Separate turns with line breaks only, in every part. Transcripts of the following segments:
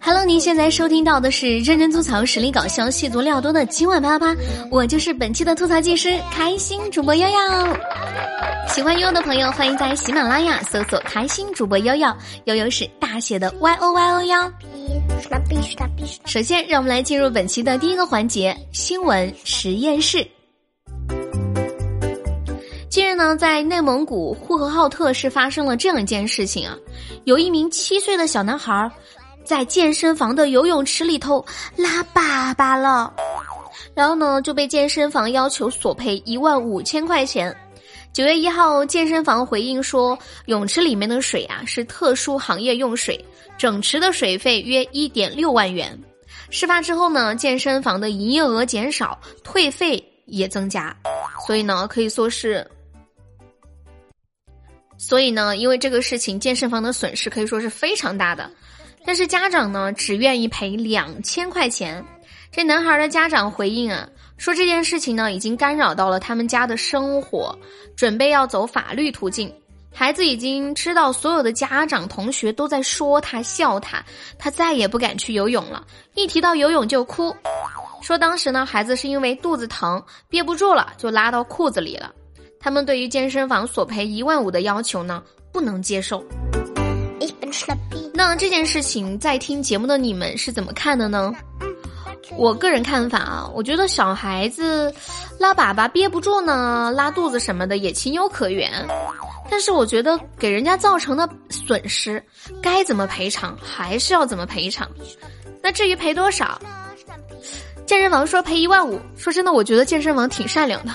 Hello，您现在收听到的是认真吐槽、实力搞笑、戏足料多的今晚啪啪啪，我就是本期的吐槽技师，开心主播悠悠。喜欢悠悠的朋友，欢迎在喜马拉雅搜索“开心主播悠悠”，悠悠是大写的 Y O Y O 幺。首先，让我们来进入本期的第一个环节——新闻实验室。呢，在内蒙古呼和浩特市发生了这样一件事情啊，有一名七岁的小男孩，在健身房的游泳池里头拉粑粑了，然后呢就被健身房要求索赔一万五千块钱。九月一号，健身房回应说，泳池里面的水啊是特殊行业用水，整池的水费约一点六万元。事发之后呢，健身房的营业额减少，退费也增加，所以呢可以说是。所以呢，因为这个事情，健身房的损失可以说是非常大的。但是家长呢，只愿意赔两千块钱。这男孩的家长回应啊，说这件事情呢，已经干扰到了他们家的生活，准备要走法律途径。孩子已经知道所有的家长同学都在说他笑他，他再也不敢去游泳了。一提到游泳就哭，说当时呢，孩子是因为肚子疼憋不住了，就拉到裤子里了。他们对于健身房索赔一万五的要求呢，不能接受。那这件事情在听节目的你们是怎么看的呢？我个人看法啊，我觉得小孩子拉粑粑憋不住呢，拉肚子什么的也情有可原。但是我觉得给人家造成的损失，该怎么赔偿还是要怎么赔偿。那至于赔多少，健身房说赔一万五，说真的，我觉得健身房挺善良的。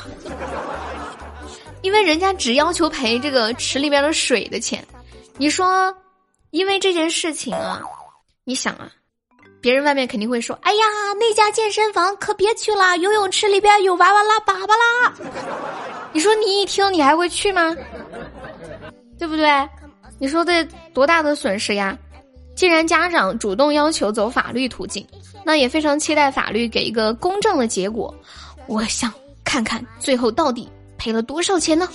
因为人家只要求赔这个池里边的水的钱，你说，因为这件事情啊，你想啊，别人外面肯定会说：“哎呀，那家健身房可别去了，游泳池里边有娃娃拉粑粑啦。”你说你一听，你还会去吗？对不对？你说这多大的损失呀？既然家长主动要求走法律途径，那也非常期待法律给一个公正的结果。我想看看最后到底。赔了多少钱呢？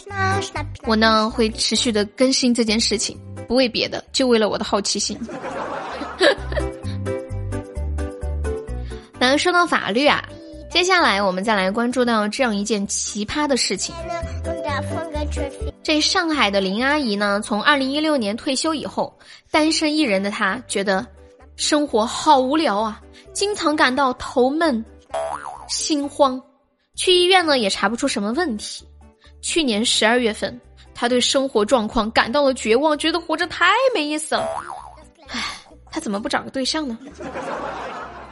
我呢会持续的更新这件事情，不为别的，就为了我的好奇心。那说到法律啊，接下来我们再来关注到这样一件奇葩的事情。这上海的林阿姨呢，从二零一六年退休以后，单身一人的她觉得生活好无聊啊，经常感到头闷、心慌，去医院呢也查不出什么问题。去年十二月份，他对生活状况感到了绝望，觉得活着太没意思了。唉，他怎么不找个对象呢？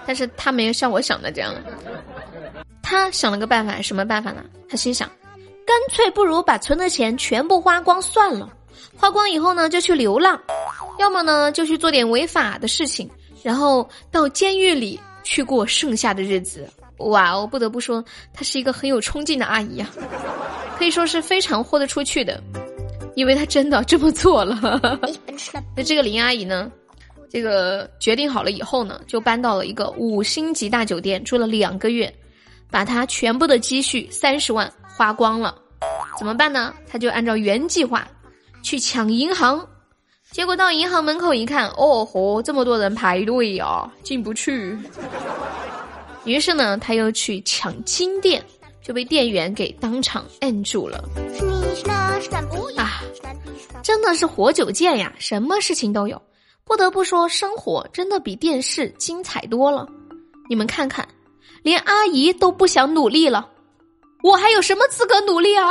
但是他没有像我想的这样，他想了个办法，什么办法呢？他心想，干脆不如把存的钱全部花光算了，花光以后呢，就去流浪，要么呢就去做点违法的事情，然后到监狱里去过剩下的日子。哇，哦不得不说，她是一个很有冲劲的阿姨啊。可以说是非常豁得出去的，因为她真的这么做了。那这个林阿姨呢，这个决定好了以后呢，就搬到了一个五星级大酒店住了两个月，把她全部的积蓄三十万花光了。怎么办呢？她就按照原计划去抢银行，结果到银行门口一看，哦豁，这么多人排队呀，进不去。于是呢，他又去抢金店。就被店员给当场摁住了啊！真的是活久见呀，什么事情都有。不得不说，生活真的比电视精彩多了。你们看看，连阿姨都不想努力了，我还有什么资格努力啊？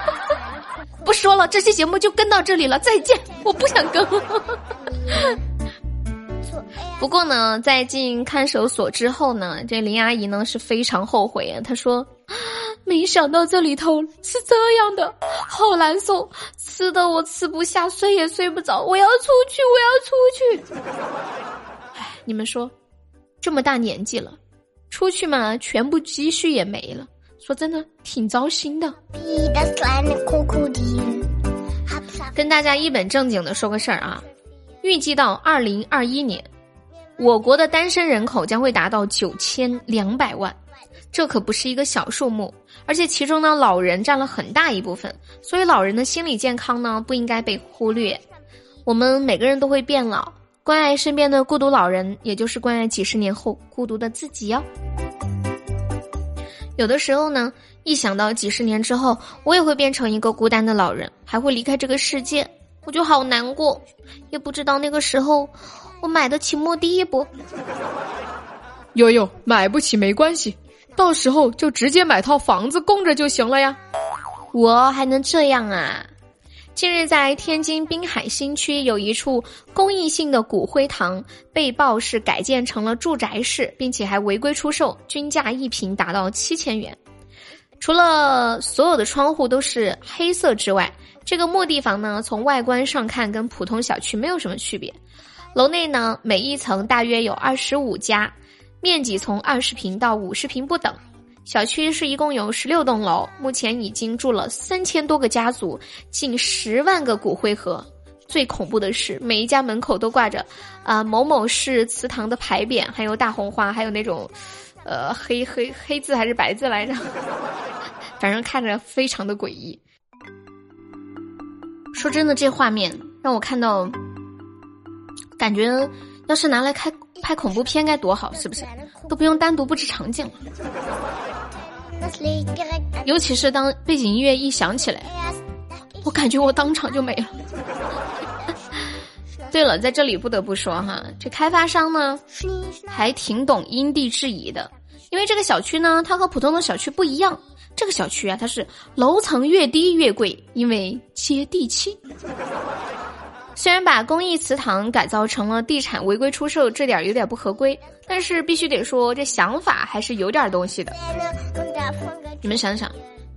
不说了，这期节目就跟到这里了，再见！我不想更。不过呢，在进看守所之后呢，这林阿姨呢是非常后悔啊。她说：“没想到这里头是这样的，好难受，吃的我吃不下，睡也睡不着，我要出去，我要出去。”哎，你们说，这么大年纪了，出去嘛，全部积蓄也没了。说真的，挺糟心的。跟大家一本正经的说个事儿啊，预计到二零二一年。我国的单身人口将会达到九千两百万，这可不是一个小数目，而且其中呢，老人占了很大一部分，所以老人的心理健康呢不应该被忽略。我们每个人都会变老，关爱身边的孤独老人，也就是关爱几十年后孤独的自己哟。有的时候呢，一想到几十年之后我也会变成一个孤单的老人，还会离开这个世界，我就好难过。也不知道那个时候我买得起墓地不？
悠悠买不起没关系，到时候就直接买套房子供着就行了呀。
我还能这样啊？近日，在天津滨海新区有一处公益性的骨灰堂被曝是改建成了住宅式，并且还违规出售，均价一平达到七千元。除了所有的窗户都是黑色之外，这个墓地房呢，从外观上看跟普通小区没有什么区别。楼内呢，每一层大约有二十五家，面积从二十平到五十平不等。小区是一共有十六栋楼，目前已经住了三千多个家族，近十万个骨灰盒。最恐怖的是，每一家门口都挂着啊某某市祠堂的牌匾，还有大红花，还有那种呃黑黑黑字还是白字来着，反正看着非常的诡异。说真的，这画面让我看到，感觉要是拿来开拍恐怖片该多好，是不是？都不用单独布置场景了。尤其是当背景音乐一响起来，我感觉我当场就没了。对了，在这里不得不说哈，这开发商呢还挺懂因地制宜的，因为这个小区呢，它和普通的小区不一样，这个小区啊，它是楼层越低越贵，因为接地气。虽然把公益祠堂改造成了地产违规出售，这点有点不合规，但是必须得说，这想法还是有点东西的。你们想想，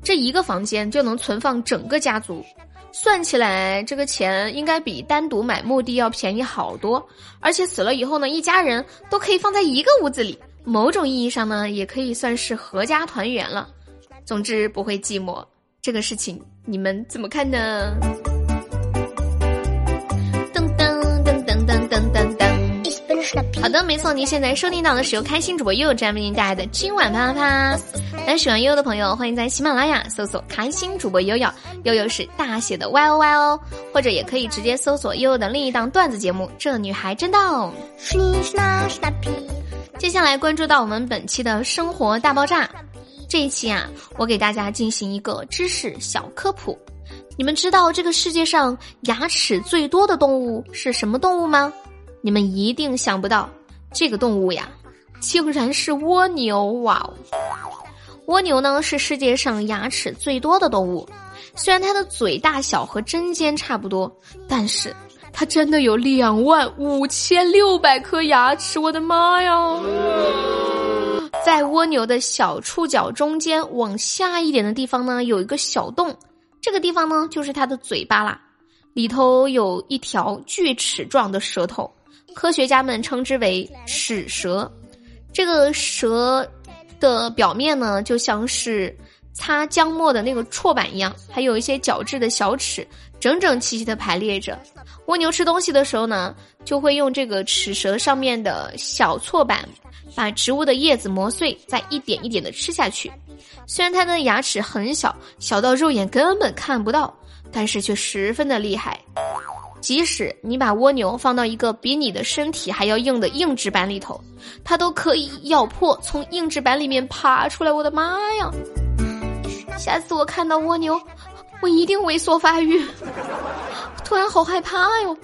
这一个房间就能存放整个家族，算起来这个钱应该比单独买墓地要便宜好多。而且死了以后呢，一家人都可以放在一个屋子里，某种意义上呢，也可以算是合家团圆了。总之不会寂寞，这个事情你们怎么看呢？好的，没错，您现在收听到的是由开心主播悠悠为您带来的今晚啪啪啪。那喜欢悠悠的朋友，欢迎在喜马拉雅搜索“开心主播悠悠”，悠悠是大写的 Y O Y 哦，或者也可以直接搜索悠悠的另一档段子节目《这女孩真逗》。接下来关注到我们本期的生活大爆炸，这一期啊，我给大家进行一个知识小科普。你们知道这个世界上牙齿最多的动物是什么动物吗？你们一定想不到，这个动物呀，竟然是蜗牛！哇哦，蜗牛呢是世界上牙齿最多的动物。虽然它的嘴大小和针尖差不多，但是它真的有两万五千六百颗牙齿！我的妈呀！在蜗牛的小触角中间往下一点的地方呢，有一个小洞，这个地方呢就是它的嘴巴啦，里头有一条锯齿状的舌头。科学家们称之为齿舌，这个舌的表面呢，就像是擦浆末的那个锉板一样，还有一些角质的小齿，整整齐齐的排列着。蜗牛吃东西的时候呢，就会用这个齿舌上面的小锉板，把植物的叶子磨碎，再一点一点的吃下去。虽然它的牙齿很小，小到肉眼根本看不到，但是却十分的厉害。即使你把蜗牛放到一个比你的身体还要硬的硬纸板里头，它都可以咬破，从硬纸板里面爬出来。我的妈呀！下次我看到蜗牛，我一定猥琐发育。突然好害怕哟，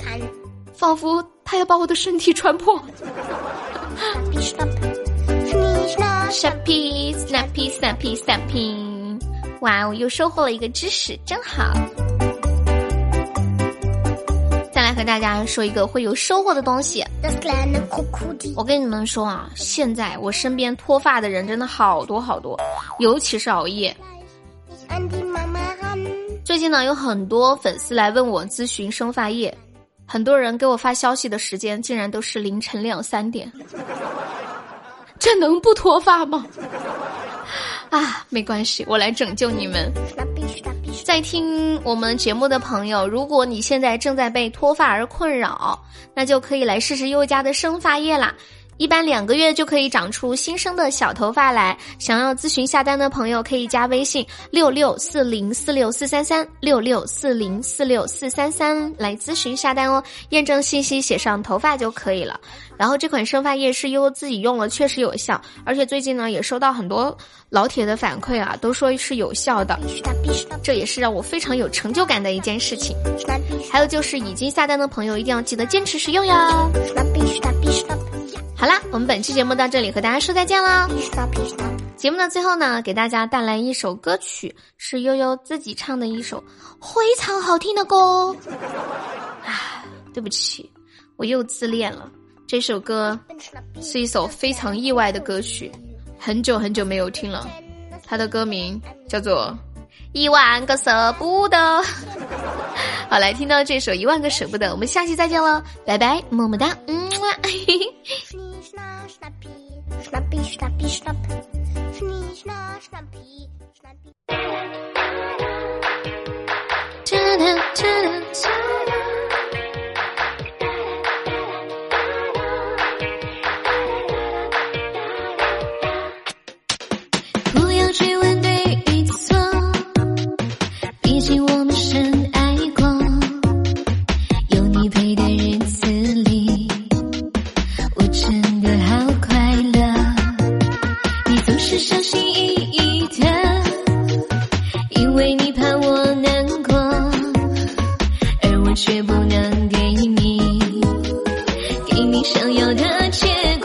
仿佛它要把我的身体穿破。Snappy, snappy, snappy, snappy！哇哦，又收获了一个知识，真好。再来和大家说一个会有收获的东西。我跟你们说啊，现在我身边脱发的人真的好多好多，尤其是熬夜。最近呢，有很多粉丝来问我咨询生发液，很多人给我发消息的时间竟然都是凌晨两三点，这能不脱发吗？啊，没关系，我来拯救你们。在听我们节目的朋友，如果你现在正在被脱发而困扰，那就可以来试试优家的生发液啦。一般两个月就可以长出新生的小头发来。想要咨询下单的朋友，可以加微信六六四零四六四三三六六四零四六四三三来咨询下单哦。验证信息写上头发就可以了。然后这款生发液是优自己用了，确实有效，而且最近呢也收到很多老铁的反馈啊，都说是有效的，这也是让我非常有成就感的一件事情。还有就是已经下单的朋友一定要记得坚持使用哟。好啦，我们本期节目到这里和大家说再见啦。节目的最后呢，给大家带来一首歌曲，是悠悠自己唱的一首非常好听的歌。啊，对不起，我又自恋了。这首歌是一首非常意外的歌曲，很久很久没有听了。它的歌名叫做《一万个舍不得》。好，来听到这首《一万个舍不得》，我们下期再见了，拜拜，么么哒，嗯
Snappy, schnappi, schnapp. Schnie, schna, schnappi.
想要的结局。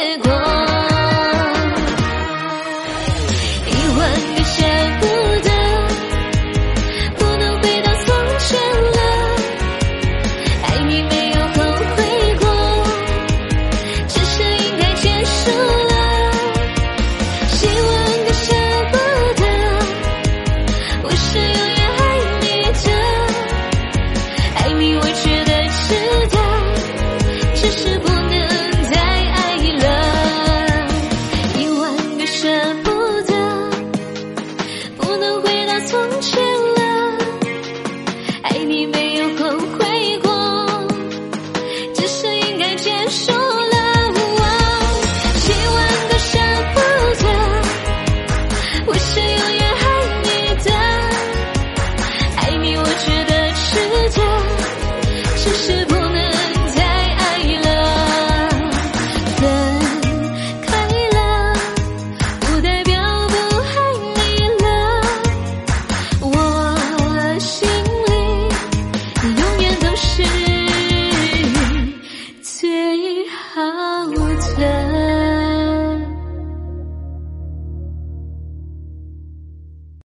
结果一万个舍不得，不能回到从前了。爱
你没有后悔过，只是应该
结束了。一万个舍不得，我是永远爱你的。爱你，我觉得值得，只是。